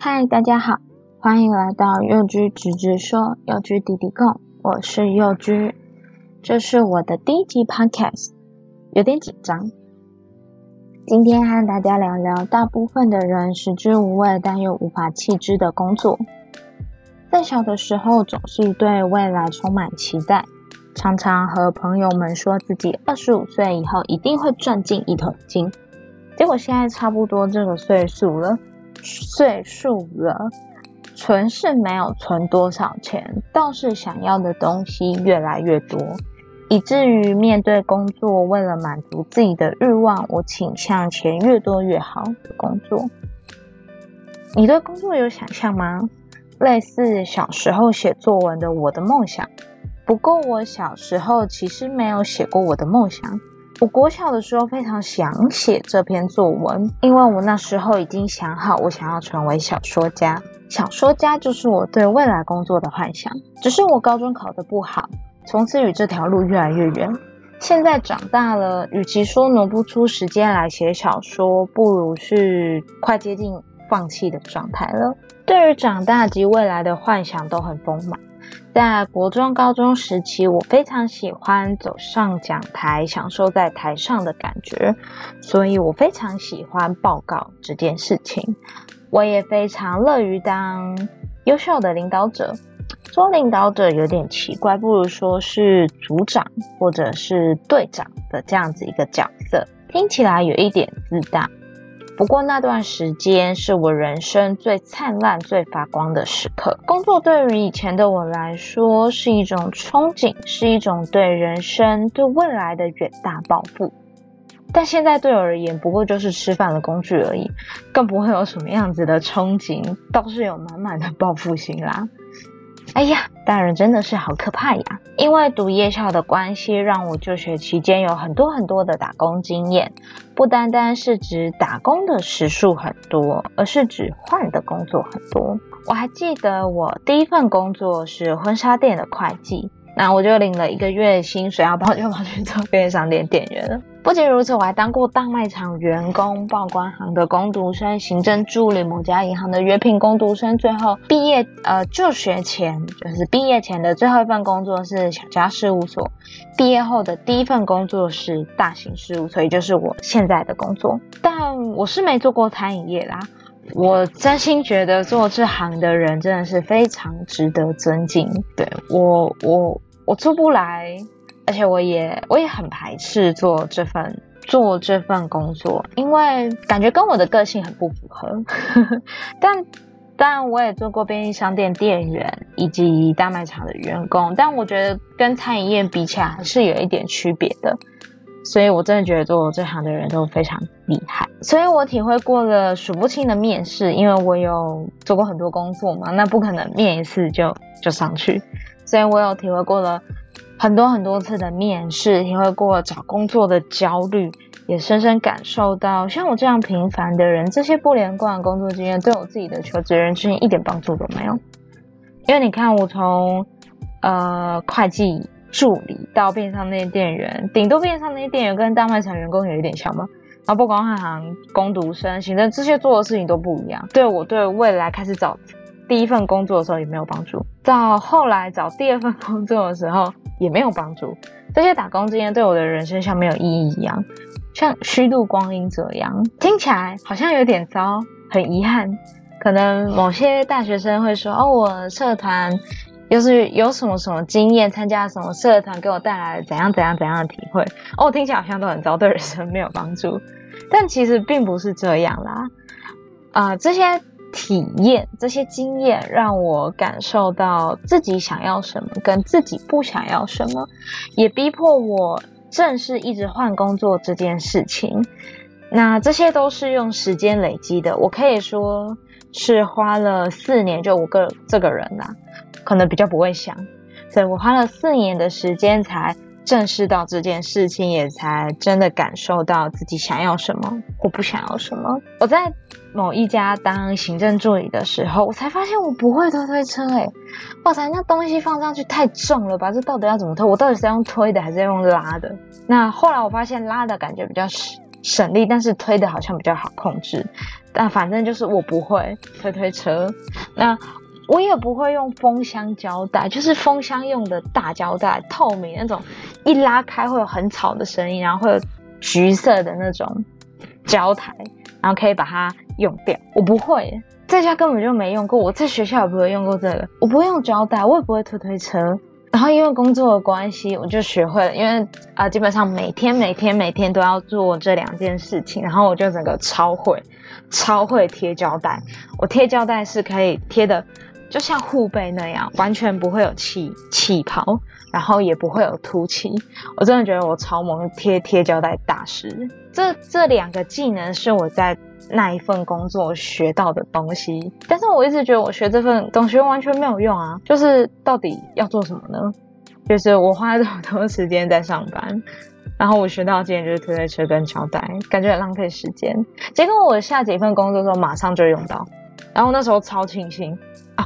嗨，大家好，欢迎来到幼居直直说，幼居弟弟控，我是幼居，这是我的第一集 podcast，有点紧张。今天和大家聊聊大部分的人食之无味但又无法弃之的工作。在小的时候，总是对未来充满期待，常常和朋友们说自己二十五岁以后一定会赚进一桶金。结果现在差不多这个岁数了。岁数了，存是没有存多少钱，倒是想要的东西越来越多，以至于面对工作，为了满足自己的欲望，我倾向钱越多越好的工作。你对工作有想象吗？类似小时候写作文的我的梦想。不过我小时候其实没有写过我的梦想。我国小的时候非常想写这篇作文，因为我那时候已经想好我想要成为小说家。小说家就是我对未来工作的幻想。只是我高中考得不好，从此与这条路越来越远。现在长大了，与其说挪不出时间来写小说，不如是快接近放弃的状态了。对于长大及未来的幻想都很丰满。在国中、高中时期，我非常喜欢走上讲台，享受在台上的感觉，所以我非常喜欢报告这件事情。我也非常乐于当优秀的领导者。说领导者有点奇怪，不如说是组长或者是队长的这样子一个角色，听起来有一点自大。不过那段时间是我人生最灿烂、最发光的时刻。工作对于以前的我来说是一种憧憬，是一种对人生、对未来的远大抱负。但现在对我而言，不过就是吃饭的工具而已，更不会有什么样子的憧憬，倒是有满满的报复心啦。哎呀，大人真的是好可怕呀！因为读夜校的关系，让我就学期间有很多很多的打工经验，不单单是指打工的时数很多，而是指换的工作很多。我还记得我第一份工作是婚纱店的会计。那我就领了一个月薪水，然后跑就跑去做便利商店店员了。不仅如此，我还当过大卖场员工、报关行的工读生、行政助理、某家银行的约聘工读生。最后毕业，呃，就学前就是毕业前的最后一份工作是小家事务所。毕业后的第一份工作是大型事务所，也就是我现在的工作。但我是没做过餐饮业啦。我真心觉得做这行的人真的是非常值得尊敬。对我，我。我做不来，而且我也我也很排斥做这份做这份工作，因为感觉跟我的个性很不符合。但但我也做过便利商店店员以及大卖场的员工，但我觉得跟餐饮业比起来还是有一点区别的。所以我真的觉得做这行的人都非常厉害。所以我体会过了数不清的面试，因为我有做过很多工作嘛，那不可能面一次就就上去。所以我有体会过了很多很多次的面试，体会过找工作的焦虑，也深深感受到像我这样平凡的人，这些不连贯的工作经验对我自己的求职人生一点帮助都没有。因为你看，我从呃会计助理到变商那些店员，顶多变商那些店员跟大卖场员工有一点像吗？然后不光行工读生，行政这些做的事情都不一样，对我对未来开始找。第一份工作的时候也没有帮助，到后来找第二份工作的时候也没有帮助。这些打工经验对我的人生像没有意义一样，像虚度光阴这样，听起来好像有点糟，很遗憾。可能某些大学生会说：“哦，我社团又是有什么什么经验，参加什么社团给我带来怎样怎样怎样的体会。”哦，听起来好像都很糟，对人生没有帮助。但其实并不是这样啦，啊，这些。体验这些经验，让我感受到自己想要什么，跟自己不想要什么，也逼迫我正视一直换工作这件事情。那这些都是用时间累积的，我可以说是花了四年，就我个这个人呐，可能比较不会想，所以我花了四年的时间才。正视到这件事情，也才真的感受到自己想要什么或不想要什么。我在某一家当行政助理的时候，我才发现我不会推推车。哎，哇塞，那东西放上去太重了吧？这到底要怎么推？我到底是要用推的还是要用拉的？那后来我发现拉的感觉比较省力，但是推的好像比较好控制。但反正就是我不会推推车，那我也不会用封箱胶带，就是封箱用的大胶带，透明那种，一拉开会有很吵的声音，然后会有橘色的那种胶台，然后可以把它用掉。我不会，在家根本就没用过，我在学校也不会用过这个，我不会用胶带，我也不会推推车。然后因为工作的关系，我就学会了。因为啊，基本上每天每天每天都要做这两件事情，然后我就整个超会，超会贴胶带。我贴胶带是可以贴的，就像护背那样，完全不会有气气泡，然后也不会有凸起。我真的觉得我超萌，贴贴胶带大师。这这两个技能是我在。那一份工作学到的东西，但是我一直觉得我学这份东西完全没有用啊！就是到底要做什么呢？就是我花了这么多时间在上班，然后我学到今天就是推推车跟胶带，感觉很浪费时间。结果我下几份工作的时候马上就用到，然后那时候超庆幸啊，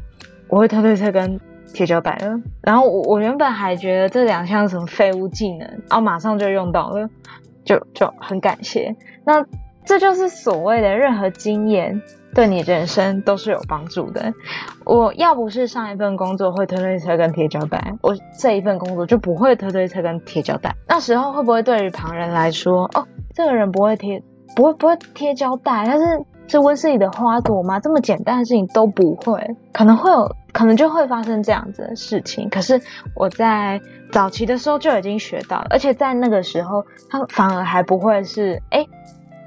我会推推车跟贴胶带了。然后我我原本还觉得这两项什么废物技能，然后马上就用到了，就就很感谢。那。这就是所谓的任何经验对你人生都是有帮助的。我要不是上一份工作会推推车跟贴胶带，我这一份工作就不会推推车跟贴胶带。那时候会不会对于旁人来说，哦，这个人不会贴，不会不会贴胶带，但是是温室里的花朵吗？这么简单的事情都不会，可能会有，可能就会发生这样子的事情。可是我在早期的时候就已经学到了，而且在那个时候，他反而还不会是，哎。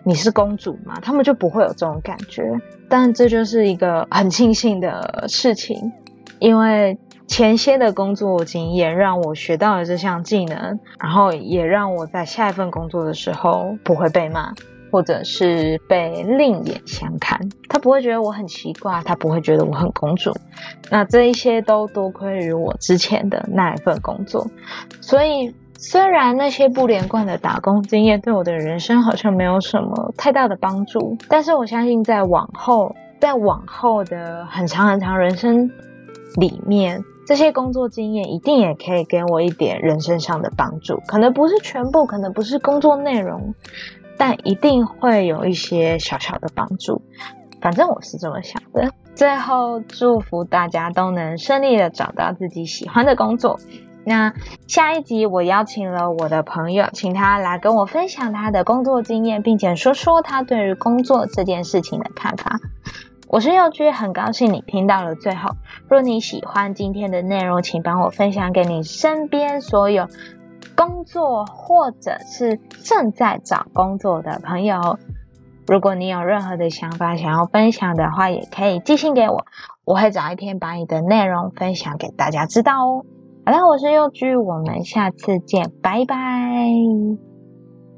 你是公主吗？他们就不会有这种感觉，但这就是一个很庆幸的事情，因为前些的工作经验让我学到了这项技能，然后也让我在下一份工作的时候不会被骂，或者是被另眼相看。他不会觉得我很奇怪，他不会觉得我很公主。那这一些都多亏于我之前的那一份工作，所以。虽然那些不连贯的打工经验对我的人生好像没有什么太大的帮助，但是我相信在往后，在往后的很长很长人生里面，这些工作经验一定也可以给我一点人生上的帮助。可能不是全部，可能不是工作内容，但一定会有一些小小的帮助。反正我是这么想的。最后，祝福大家都能顺利的找到自己喜欢的工作。那下一集我邀请了我的朋友，请他来跟我分享他的工作经验，并且说说他对于工作这件事情的看法。我是幼居，很高兴你听到了最后。若你喜欢今天的内容，请帮我分享给你身边所有工作或者是正在找工作的朋友。如果你有任何的想法想要分享的话，也可以寄信给我，我会找一天把你的内容分享给大家知道哦。好了，我是幼居，我们下次见，拜拜。